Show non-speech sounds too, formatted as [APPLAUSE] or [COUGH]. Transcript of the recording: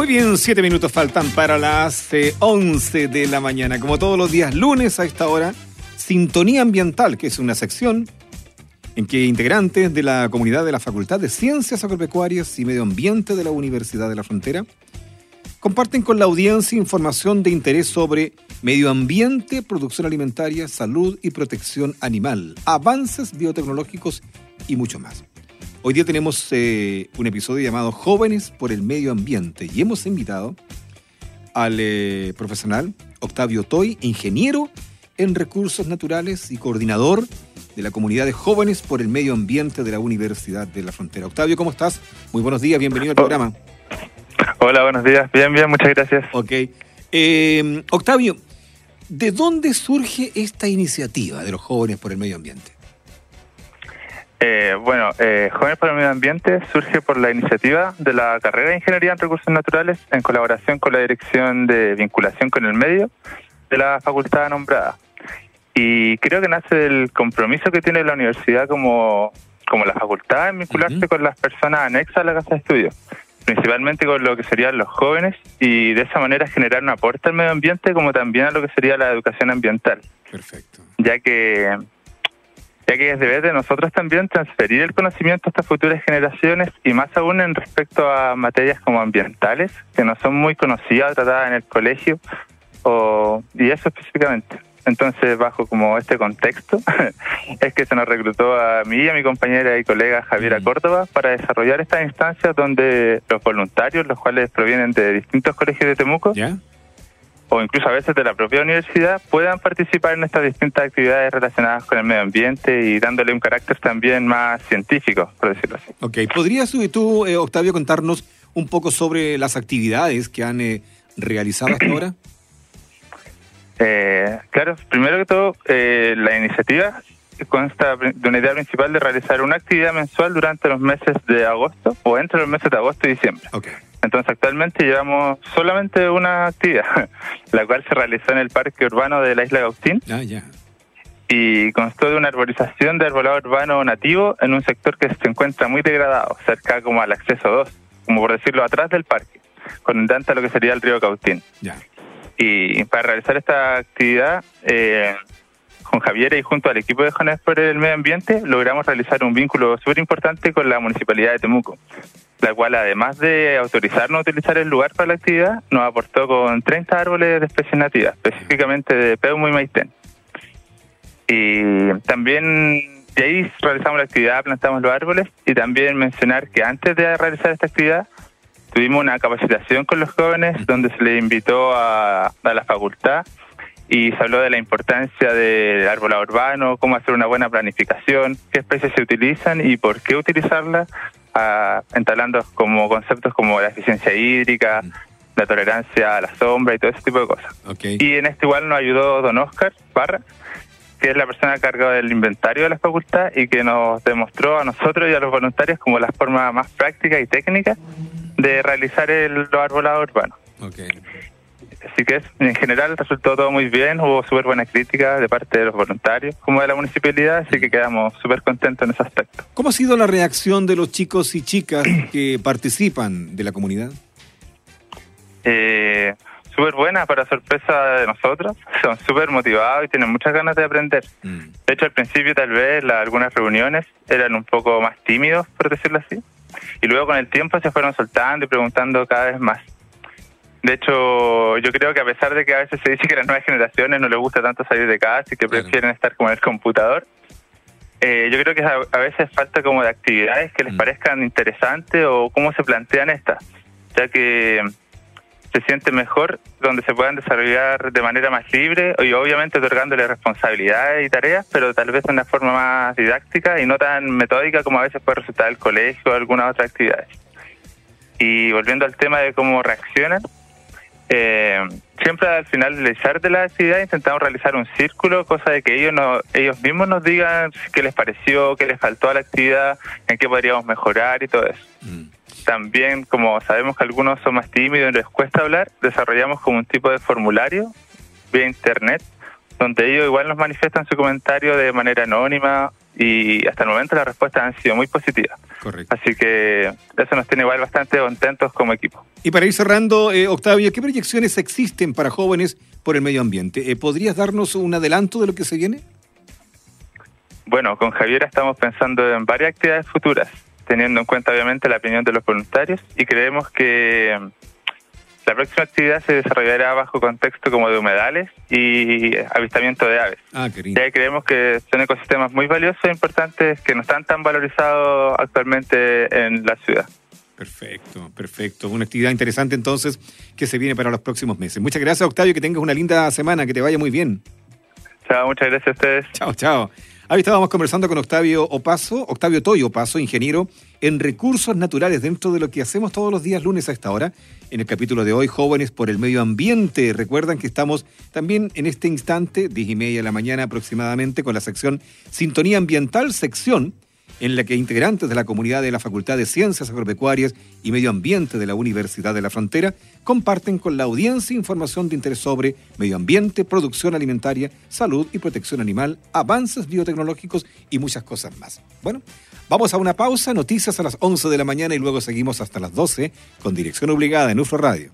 Muy bien, siete minutos faltan para las eh, 11 de la mañana. Como todos los días lunes a esta hora, Sintonía Ambiental, que es una sección en que integrantes de la comunidad de la Facultad de Ciencias Agropecuarias y Medio Ambiente de la Universidad de la Frontera comparten con la audiencia información de interés sobre medio ambiente, producción alimentaria, salud y protección animal, avances biotecnológicos y mucho más. Hoy día tenemos eh, un episodio llamado Jóvenes por el Medio Ambiente y hemos invitado al eh, profesional Octavio Toy, ingeniero en recursos naturales y coordinador de la comunidad de jóvenes por el medio ambiente de la Universidad de la Frontera. Octavio, ¿cómo estás? Muy buenos días, bienvenido al programa. Hola, buenos días. Bien, bien, muchas gracias. Ok. Eh, Octavio, ¿de dónde surge esta iniciativa de los jóvenes por el medio ambiente? Eh, bueno, eh, Jóvenes por el Medio Ambiente surge por la iniciativa de la carrera de Ingeniería en Recursos Naturales en colaboración con la Dirección de Vinculación con el Medio de la facultad nombrada. Y creo que nace del compromiso que tiene la universidad como, como la facultad en vincularse con las personas anexas a la casa de estudio, principalmente con lo que serían los jóvenes y de esa manera generar un aporte al medio ambiente como también a lo que sería la educación ambiental. Perfecto. ya que ya que es deber de nosotros también transferir el conocimiento a estas futuras generaciones y más aún en respecto a materias como ambientales que no son muy conocidas o tratadas en el colegio o y eso específicamente entonces bajo como este contexto [LAUGHS] es que se nos reclutó a mí y a mi compañera y colega Javiera Mm. Córdoba para desarrollar estas instancias donde los voluntarios los cuales provienen de distintos colegios de Temuco. O incluso a veces de la propia universidad puedan participar en estas distintas actividades relacionadas con el medio ambiente y dándole un carácter también más científico, por decirlo así. Ok. ¿Podrías tú, eh, Octavio, contarnos un poco sobre las actividades que han eh, realizado hasta ahora? [CLEARS THROAT] Eh, claro, primero que todo, eh, la iniciativa consta de una idea principal de realizar una actividad mensual durante los meses de agosto o entre los meses de agosto y diciembre. Ok. Entonces actualmente llevamos solamente una actividad, [LAUGHS] la cual se realizó en el Parque Urbano de la Isla Gautín Ah, ya. y constó de una arborización de arbolado urbano nativo en un sector que se encuentra muy degradado, cerca como al acceso 2, como por decirlo, atrás del parque, conectante a lo que sería el río Cautín. Ya. Y para realizar esta actividad, eh, con Javier y junto al equipo de Jóvenes por el Medio Ambiente, logramos realizar un vínculo súper importante con la Municipalidad de Temuco, la cual además de autorizarnos a utilizar el lugar para la actividad, nos aportó con 30 árboles de especies nativas, específicamente de Peumo y Maitén. Y también de ahí realizamos la actividad, plantamos los árboles y también mencionar que antes de realizar esta actividad tuvimos una capacitación con los jóvenes donde se les invitó a, a la facultad y se habló de la importancia del arbolado urbano, cómo hacer una buena planificación, qué especies se utilizan y por qué utilizarlas, ah, entablando como conceptos como la eficiencia hídrica, la tolerancia a la sombra y todo ese tipo de cosas. Y en este igual nos ayudó don Oscar Barra, que es la persona cargada del inventario de la facultad y que nos demostró a nosotros y a los voluntarios como la forma más práctica y técnica de realizar el, los arbolados urbanos. Ok. Así que es- en general resultó todo muy bien, hubo súper buena crítica de parte de los voluntarios como de la municipalidad, así que quedamos súper contentos en ese aspecto. ¿Cómo ha sido la reacción de los chicos y chicas que [CLEARS THROAT] participan de la comunidad? Eh, súper buena para sorpresa de nosotros, [LAUGHS] son súper motivados y tienen muchas ganas de aprender. Mm. De hecho, al principio tal vez la- algunas reuniones eran un poco más tímidos, por decirlo así, y luego con el tiempo se fueron soltando y preguntando cada vez más. De hecho, yo creo que a pesar de que a veces se dice que a las nuevas generaciones no les gusta tanto salir de casa y que Claro. prefieren estar como en el computador, eh, yo creo que a, a veces falta como de actividades que les Mm. parezcan interesantes o cómo se plantean estas, ya que se siente mejor donde se puedan desarrollar de manera más libre y obviamente otorgándole responsabilidades y tareas, pero tal vez de una forma más didáctica y no tan metódica como a veces puede resultar el colegio o algunas otras actividades. Y volviendo al tema de cómo reaccionan, eh, siempre al finalizar de la actividad intentamos realizar un círculo, cosa de que ellos no, ellos mismos nos digan qué les pareció, qué les faltó a la actividad, en qué podríamos mejorar y todo eso. Mm. También, como sabemos que algunos son más tímidos y les cuesta hablar, desarrollamos como un tipo de formulario vía internet, donde ellos igual nos manifiestan su comentario de manera anónima y hasta el momento las respuestas han sido muy positivas. Correcto. Así que eso nos tiene igual bastante contentos como equipo. Y para ir cerrando, eh, Octavio, ¿qué proyecciones existen para jóvenes por el medio ambiente? Eh, ¿Podrías darnos un adelanto de lo que se viene? Bueno, con Javier estamos pensando en varias actividades futuras, teniendo en cuenta obviamente la opinión de los voluntarios y creemos que la próxima actividad se desarrollará bajo contexto como de humedales y avistamiento de aves. Ah, Ya creemos que son ecosistemas muy valiosos e importantes que no están tan valorizados actualmente en la ciudad. Perfecto, perfecto. Una actividad interesante entonces que se viene para los próximos meses. Muchas gracias, Octavio, que tengas una linda semana, que te vaya muy bien. Chao, muchas gracias a ustedes. Chao, chao. Ahí estábamos conversando con Octavio Opaso, Octavio Toyo Opaso, ingeniero en recursos naturales, dentro de lo que hacemos todos los días lunes a esta hora. En el capítulo de hoy, Jóvenes por el Medio Ambiente. Recuerdan que estamos también en este instante, diez y media de la mañana aproximadamente, con la sección Sintonía Ambiental, sección en la que integrantes de la comunidad de la Facultad de Ciencias Agropecuarias y Medio Ambiente de la Universidad de la Frontera comparten con la audiencia información de interés sobre medio ambiente, producción alimentaria, salud y protección animal, avances biotecnológicos y muchas cosas más. Bueno, vamos a una pausa, noticias a las 11 de la mañana y luego seguimos hasta las 12 con dirección obligada en UFRO Radio.